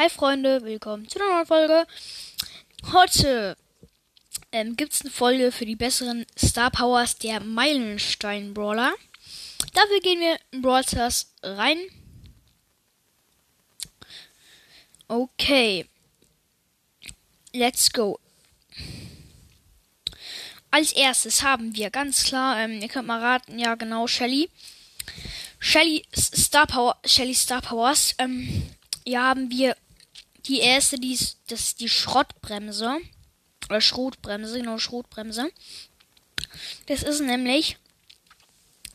Hi Freunde, willkommen zu einer neuen Folge. Heute ähm, gibt es eine Folge für die besseren Star Powers der Meilenstein Brawler. Dafür gehen wir in Brawl Stars rein. Okay. Let's go. Als erstes haben wir ganz klar, ähm, ihr könnt mal raten, ja genau, Shelly. Shelly Star Power, Shelly Star Powers. Ähm, hier haben wir die erste, die ist, das ist die Schrottbremse. Oder Schrotbremse, genau, Schrotbremse. Das ist nämlich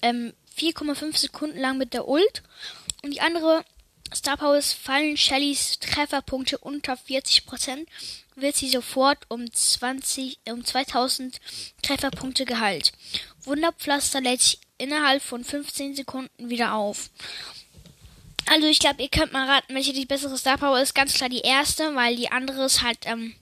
ähm, 4,5 Sekunden lang mit der Ult. Und die andere Star Powers fallen Shellys Trefferpunkte unter 40%, wird sie sofort um 20, um 2000 Trefferpunkte geheilt. Wunderpflaster lädt sich innerhalb von 15 Sekunden wieder auf. Also ich glaube, ihr könnt mal raten, welche die bessere Star Power ist. Ganz klar die erste, weil die andere ist halt ähm,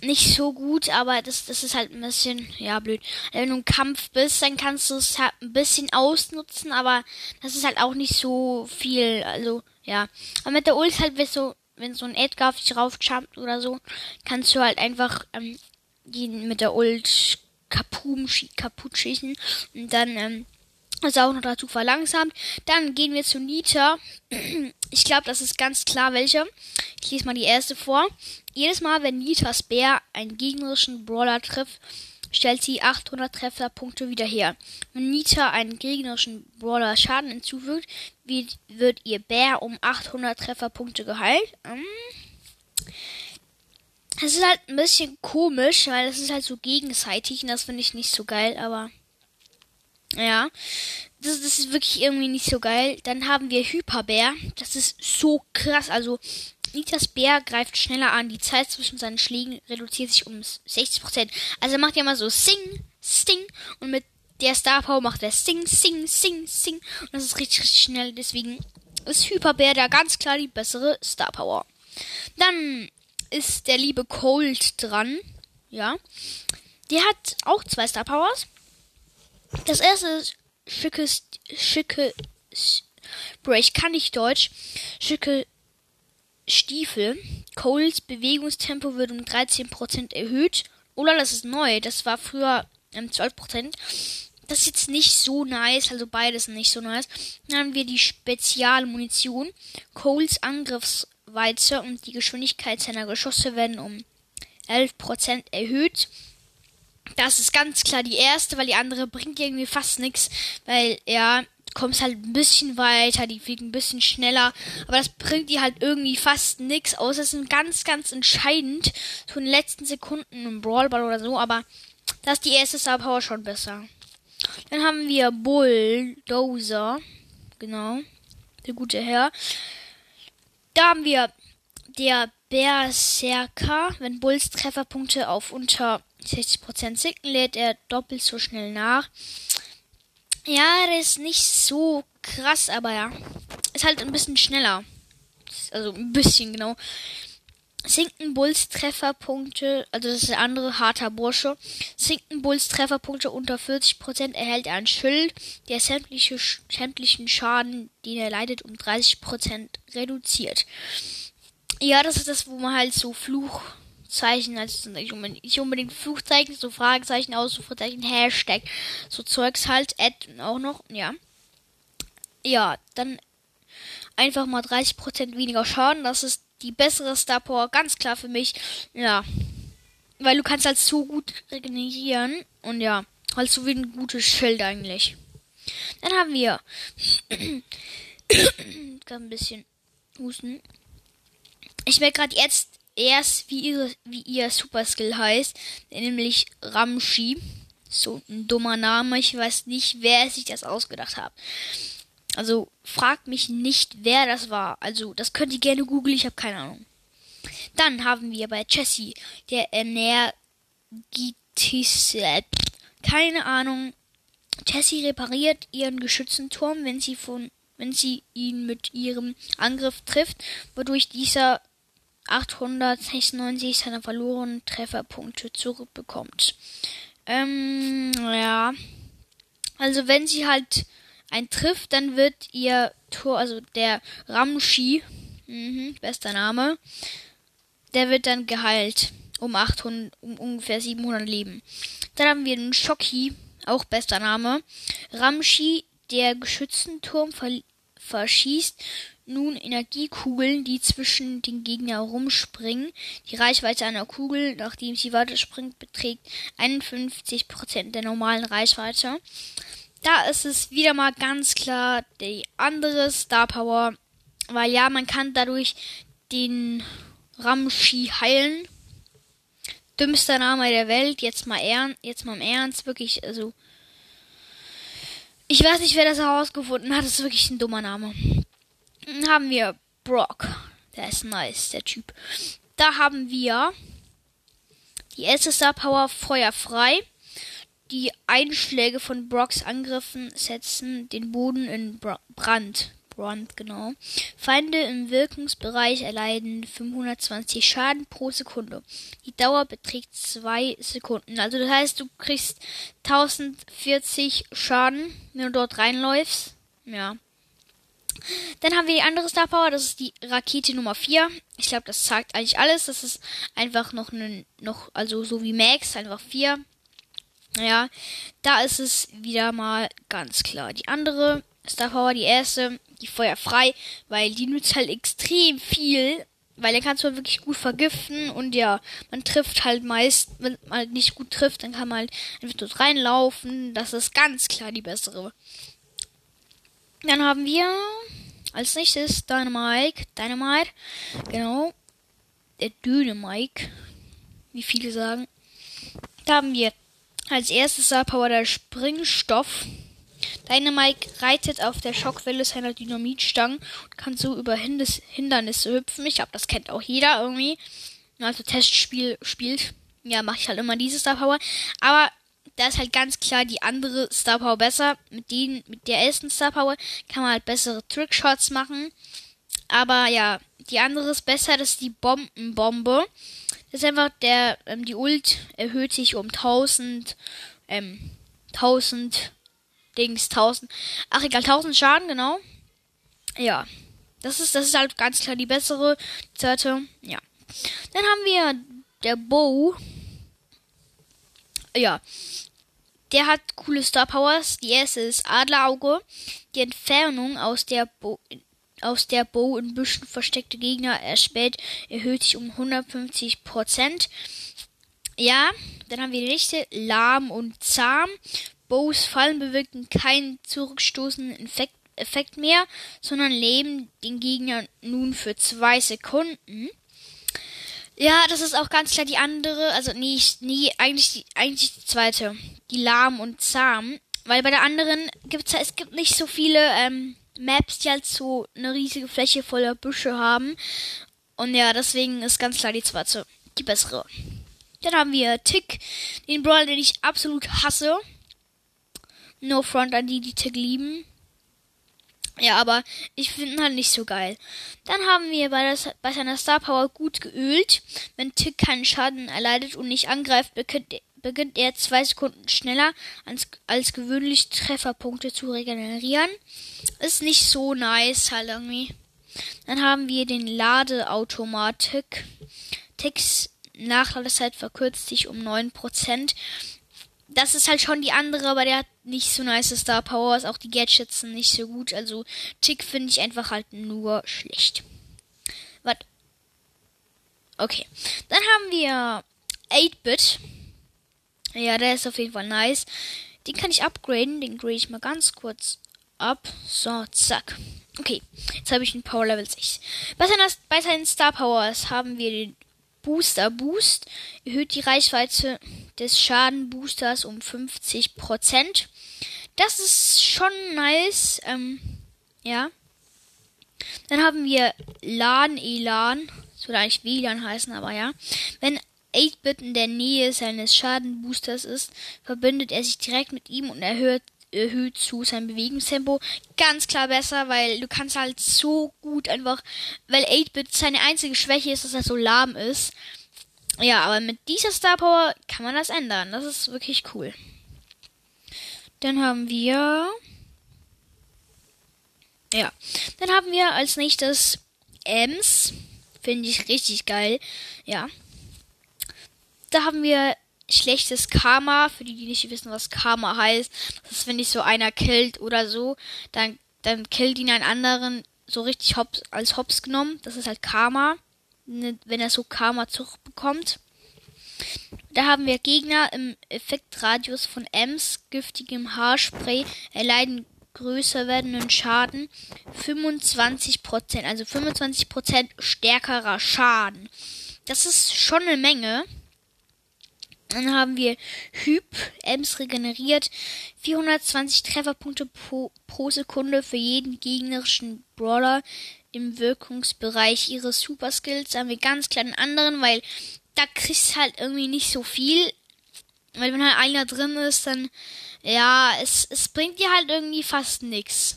nicht so gut, aber das, das ist halt ein bisschen, ja, blöd. Wenn du im Kampf bist, dann kannst du es halt ein bisschen ausnutzen, aber das ist halt auch nicht so viel. Also, ja. Aber mit der Ult halt, wenn so, wenn so ein Edgar auf dich raufjumpt oder so, kannst du halt einfach ähm, die mit der Ult kaputt schießen und dann ähm, ist auch noch dazu verlangsamt. Dann gehen wir zu Nita. Ich glaube, das ist ganz klar welche. Ich lese mal die erste vor. Jedes Mal, wenn Nitas Bär einen gegnerischen Brawler trifft, stellt sie 800 Trefferpunkte wieder her. Wenn Nita einen gegnerischen Brawler Schaden hinzufügt, wird, ihr Bär um 800 Trefferpunkte geheilt. Es ist halt ein bisschen komisch, weil es ist halt so gegenseitig und das finde ich nicht so geil, aber ja. Das, das ist wirklich irgendwie nicht so geil. Dann haben wir Hyperbär. Das ist so krass. Also, Nitas Bär greift schneller an. Die Zeit zwischen seinen Schlägen reduziert sich um 60%. Also, er macht ja mal so Sing, Sting. Und mit der Star Power macht er Sing, Sing, Sing, Sing. Und das ist richtig, richtig schnell. Deswegen ist Hyperbär da ganz klar die bessere Star Power. Dann ist der liebe Cold dran. Ja. Der hat auch zwei Star Powers. Das erste ist schicke, schicke, Bro, ich kann nicht Deutsch. Schicke Stiefel. Coles Bewegungstempo wird um 13% erhöht. Oder das ist neu. Das war früher ähm, 12%. Das ist jetzt nicht so nice, also beides nicht so nice. Dann haben wir die Spezialmunition. Coles Angriffsweite und die Geschwindigkeit seiner Geschosse werden um 11% erhöht. Das ist ganz klar die erste, weil die andere bringt irgendwie fast nichts, weil ja, du kommst halt ein bisschen weiter, die fliegen ein bisschen schneller, aber das bringt dir halt irgendwie fast nichts, außer es ist ganz, ganz entscheidend, so in den letzten Sekunden im Brawlball oder so, aber das ist die erste Star Power schon besser. Dann haben wir Bulldozer, genau, der gute Herr. Da haben wir der Berserker, wenn Bulls Trefferpunkte auf unter 60% sinken, lädt er doppelt so schnell nach. Ja, der ist nicht so krass, aber ja. Ist halt ein bisschen schneller. Also ein bisschen genau. Sinken Bulls Trefferpunkte, also das ist der andere harter Bursche. Sinken Bulls Trefferpunkte unter 40% erhält er ein Schild, der sämtliche, sämtlichen Schaden, den er leidet, um 30% reduziert. Ja, das ist das, wo man halt so Fluch Zeichen, also nicht unbedingt, nicht Fluchzeichen, so Fragezeichen, Ausrufezeichen, Hashtag, so Zeugs halt, Ad auch noch, ja. Ja, dann einfach mal 30% weniger Schaden, das ist die bessere Star Power, ganz klar für mich, ja. Weil du kannst halt so gut regenerieren und ja, halt so wie ein gutes Schild eigentlich. Dann haben wir ein bisschen husten. Ich merke gerade jetzt, erst, wie, ihre, wie ihr Superskill heißt, nämlich Ramshi. So ein dummer Name, ich weiß nicht, wer sich das ausgedacht hat. Also fragt mich nicht, wer das war. Also das könnt ihr gerne googeln, ich habe keine Ahnung. Dann haben wir bei Jessie der Energitis. Keine Ahnung. Jessie repariert ihren Geschützenturm, wenn sie von wenn sie ihn mit ihrem Angriff trifft, wodurch dieser 896 seiner verlorenen Trefferpunkte zurückbekommt. Ähm, ja. Also wenn sie halt ein trifft, dann wird ihr Tor, also der Ramschi, Mhm, bester Name. Der wird dann geheilt um 800, um ungefähr 700 Leben. Dann haben wir den Shocky, auch bester Name. Ramshi, der Geschützenturm ver verschießt nun Energiekugeln, die zwischen den Gegnern rumspringen. Die Reichweite einer Kugel, nachdem sie weiterspringt, beträgt 51% der normalen Reichweite. Da ist es wieder mal ganz klar die andere Star Power, weil ja, man kann dadurch den Ramshi heilen. Dümmster Name der Welt, jetzt mal ernst, jetzt mal im Ernst, wirklich, also ich weiß nicht, wer das herausgefunden hat, das ist wirklich ein dummer Name. Dann haben wir Brock. Der ist nice, der Typ. Da haben wir die Star Power Feuer frei. Die Einschläge von Brocks Angriffen setzen den Boden in Brand. Brand, genau. Feinde im Wirkungsbereich erleiden 520 Schaden pro Sekunde. Die Dauer beträgt 2 Sekunden. Also das heißt, du kriegst 1040 Schaden, wenn du dort reinläufst. Ja. Dann haben wir die andere Star Power, das ist die Rakete Nummer 4. Ich glaube, das sagt eigentlich alles. Das ist einfach noch ein, noch, also so wie Max, einfach 4. Ja, da ist es wieder mal ganz klar. Die andere Star Power, die erste, die Feuer frei, weil die nützt halt extrem viel. Weil kannst du halt wirklich gut vergiften und ja, man trifft halt meist, wenn man halt nicht gut trifft, dann kann man halt einfach dort reinlaufen. Das ist ganz klar die bessere. Dann haben wir als nächstes Dynamite. Dynamite. Genau. Der Dynamite. Wie viele sagen. Da haben wir als erstes Star Power der Springstoff. Dynamite reitet auf der Schockwelle seiner Dynamitstangen und kann so über Hindernisse hüpfen. Ich glaube, das kennt auch jeder irgendwie. Also Testspiel spielt. Ja, mache ich halt immer diese Star Power. Aber da ist halt ganz klar die andere Star Power besser. Mit, den, mit der ersten Star Power kann man halt bessere Trickshots machen. Aber ja, die andere ist besser, das ist die Bombenbombe. Das ist einfach der, ähm, die Ult erhöht sich um 1000, ähm, 1000 Dings, 1000, ach egal, 1000 Schaden, genau. Ja, das ist, das ist halt ganz klar die bessere. Die zweite, ja. Dann haben wir der Bow. Ja, der hat coole Star Powers. Die erste ist Adlerauge. Die Entfernung aus der Bo aus der Bow in Büschen versteckte Gegner erspäht, erhöht sich um 150 Prozent. Ja, dann haben wir die nächste, lahm und zahm. Bows Fallen bewirken keinen zurückstoßenden Effekt, mehr, sondern leben den Gegner nun für zwei Sekunden. Ja, das ist auch ganz klar die andere, also nee, nee eigentlich, die, eigentlich die zweite. Die lahm und zahm. Weil bei der anderen gibt's ja, es gibt nicht so viele ähm, Maps, die halt so eine riesige Fläche voller Büsche haben. Und ja, deswegen ist ganz klar die zweite die bessere. Dann haben wir Tick, den Brawler, den ich absolut hasse. No Front an die, die Tick lieben. Ja, aber ich finde ihn halt nicht so geil. Dann haben wir bei, das, bei seiner Star Power gut geölt. Wenn Tick keinen Schaden erleidet und nicht angreift, beginnt, beginnt er zwei Sekunden schneller als, als gewöhnlich Trefferpunkte zu regenerieren. Ist nicht so nice halt irgendwie. Dann haben wir den Ladeautomatik. Ticks Nachladezeit verkürzt sich um 9% das ist halt schon die andere, aber der hat nicht so nice Star Powers. Auch die Gadgets sind nicht so gut. Also Tick finde ich einfach halt nur schlecht. Was? Okay. Dann haben wir 8-Bit. Ja, der ist auf jeden Fall nice. Den kann ich upgraden. Den grade ich mal ganz kurz ab. So, zack. Okay, jetzt habe ich einen Power Level 6. Bei, seiner, bei seinen Star Powers haben wir den Booster Boost erhöht die Reichweite des Schadenboosters um 50%. Das ist schon nice. Ähm, ja. Dann haben wir LAN Elan. Das würde eigentlich WLAN heißen, aber ja. Wenn 8-Bit in der Nähe seines Schadenboosters ist, verbindet er sich direkt mit ihm und erhöht erhöht zu seinem Bewegungstempo. Ganz klar besser, weil du kannst halt so gut einfach, weil 8-Bit seine einzige Schwäche ist, dass er so lahm ist. Ja, aber mit dieser Star Power kann man das ändern. Das ist wirklich cool. Dann haben wir. Ja. Dann haben wir als nächstes Ems. Finde ich richtig geil. Ja. Da haben wir schlechtes Karma. Für die, die nicht wissen, was Karma heißt. Das ist, wenn dich so einer killt oder so, dann, dann killt ihn einen anderen so richtig hops, als Hops genommen. Das ist halt Karma. Ne, wenn er so Karma zurückbekommt. Da haben wir Gegner im Effektradius von Ems, giftigem Haarspray, erleiden größer werdenden Schaden 25%, also 25% stärkerer Schaden. Das ist schon eine Menge. Dann haben wir Hyp, Ems regeneriert 420 Trefferpunkte pro, pro Sekunde für jeden gegnerischen Brawler im Wirkungsbereich ihres Superskills. Haben wir ganz kleinen anderen, weil da kriegst halt irgendwie nicht so viel. Weil wenn halt einer drin ist, dann ja, es, es bringt dir halt irgendwie fast nix.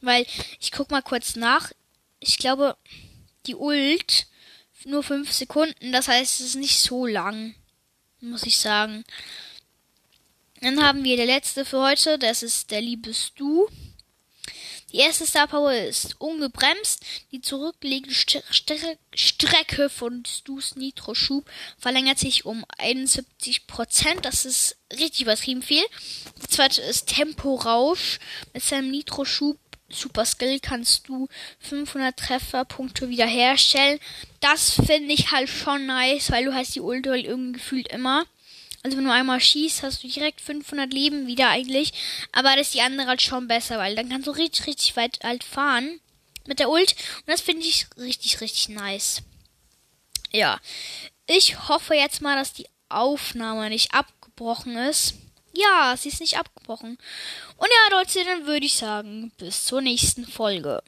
Weil, ich guck mal kurz nach. Ich glaube, die Ult nur 5 Sekunden, das heißt, es ist nicht so lang. Muss ich sagen. Dann haben wir der letzte für heute, das ist der liebe Stu. Die erste Star Power ist ungebremst. Die zurückliegende St St Strecke von Stu's Nitro-Schub verlängert sich um 71%. Das ist richtig übertrieben viel. Die zweite ist Temporausch. Mit seinem Nitro-Schub Super Skill kannst du 500 Trefferpunkte wiederherstellen. Das finde ich halt schon nice, weil du hast die Ultra irgendwie gefühlt immer. Also wenn du einmal schießt, hast du direkt 500 Leben wieder eigentlich. Aber das ist die andere halt schon besser, weil dann kannst du richtig, richtig weit halt fahren mit der Ult. Und das finde ich richtig, richtig nice. Ja. Ich hoffe jetzt mal, dass die Aufnahme nicht abgebrochen ist. Ja, sie ist nicht abgebrochen. Und ja, Leute, dann würde ich sagen, bis zur nächsten Folge.